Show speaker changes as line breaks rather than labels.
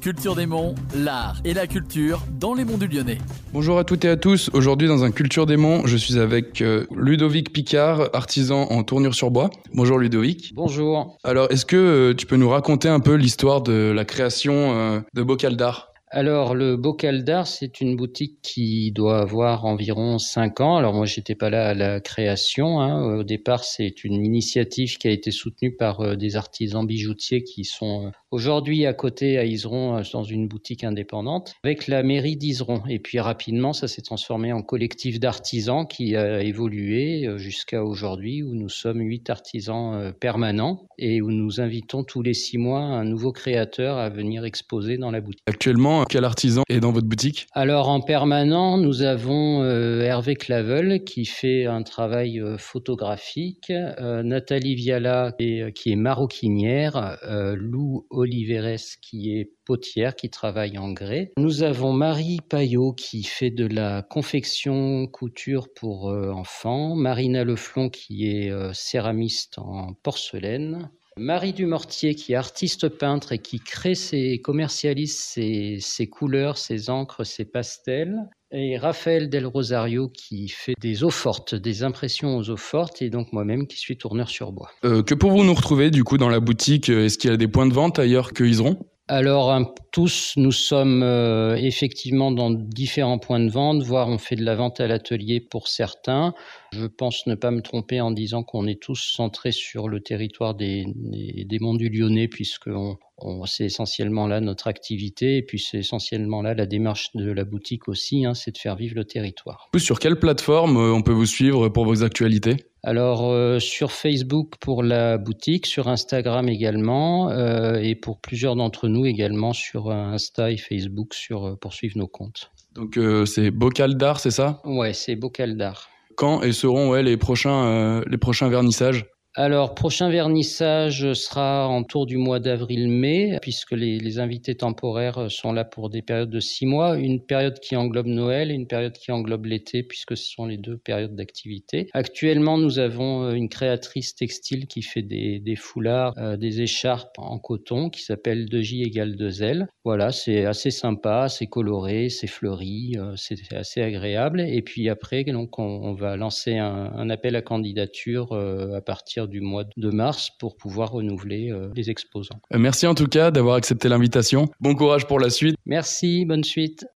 Culture des Monts, l'art et la culture dans les monts du Lyonnais.
Bonjour à toutes et à tous. Aujourd'hui, dans un Culture des Monts, je suis avec euh, Ludovic Picard, artisan en tournure sur bois. Bonjour Ludovic.
Bonjour.
Alors, est-ce que euh, tu peux nous raconter un peu l'histoire de la création euh, de Bocal d'Art?
Alors, le Bocal d'Art, c'est une boutique qui doit avoir environ 5 ans. Alors, moi, j'étais pas là à la création. Hein. Au départ, c'est une initiative qui a été soutenue par des artisans bijoutiers qui sont Aujourd'hui, à côté, à Iseron, euh, dans une boutique indépendante, avec la mairie d'Iseron. Et puis rapidement, ça s'est transformé en collectif d'artisans qui a évolué euh, jusqu'à aujourd'hui, où nous sommes huit artisans euh, permanents et où nous invitons tous les six mois un nouveau créateur à venir exposer dans la boutique.
Actuellement, quel artisan est dans votre boutique?
Alors en permanent, nous avons Hervé Clavel qui fait un travail photographique, Nathalie Viala qui est maroquinière, Lou Oliveres qui est potière, qui travaille en grès. Nous avons Marie Payot qui fait de la confection couture pour euh, enfants. Marina Leflon qui est euh, céramiste en porcelaine. Marie Dumortier qui est artiste peintre et qui crée ses, commercialise ses, couleurs, ses encres, ses pastels. Et Raphaël Del Rosario qui fait des eaux fortes, des impressions aux eaux fortes, et donc moi-même qui suis tourneur sur bois.
Euh, que pour vous nous retrouver du coup dans la boutique? Est-ce qu'il y a des points de vente ailleurs que Iseron
alors, tous, nous sommes euh, effectivement dans différents points de vente, voire on fait de la vente à l'atelier pour certains. Je pense ne pas me tromper en disant qu'on est tous centrés sur le territoire des, des, monts du Lyonnais, puisque c'est essentiellement là notre activité, et puis c'est essentiellement là la démarche de la boutique aussi, hein, c'est de faire vivre le territoire.
Sur quelle plateforme euh, on peut vous suivre pour vos actualités?
Alors euh, sur Facebook pour la boutique, sur Instagram également, euh, et pour plusieurs d'entre nous également sur Insta et Facebook sur, pour suivre nos comptes.
Donc c'est Bocal d'art, c'est ça?
Ouais, c'est Bocal d'art.
Quand et seront ouais, les, prochains, les prochains vernissages?
Alors, prochain vernissage sera en tour du mois d'avril-mai, puisque les, invités temporaires sont là pour des périodes de six mois, une période qui englobe Noël et une période qui englobe l'été, puisque ce sont les deux périodes d'activité. Actuellement, nous avons euh, une créatrice textile qui fait des, foulards, euh, des écharpes en coton, qui s'appelle 2J égale 2L. Voilà, c'est assez sympa, c'est coloré, c'est fleuri, euh, c'est assez agréable. Et puis après, donc, on, va lancer un, appel à candidature à partir du mois de mars pour pouvoir renouveler euh, les exposants.
Euh, merci en tout cas d'avoir accepté l'invitation. Bon courage pour la suite.
Merci, bonne suite.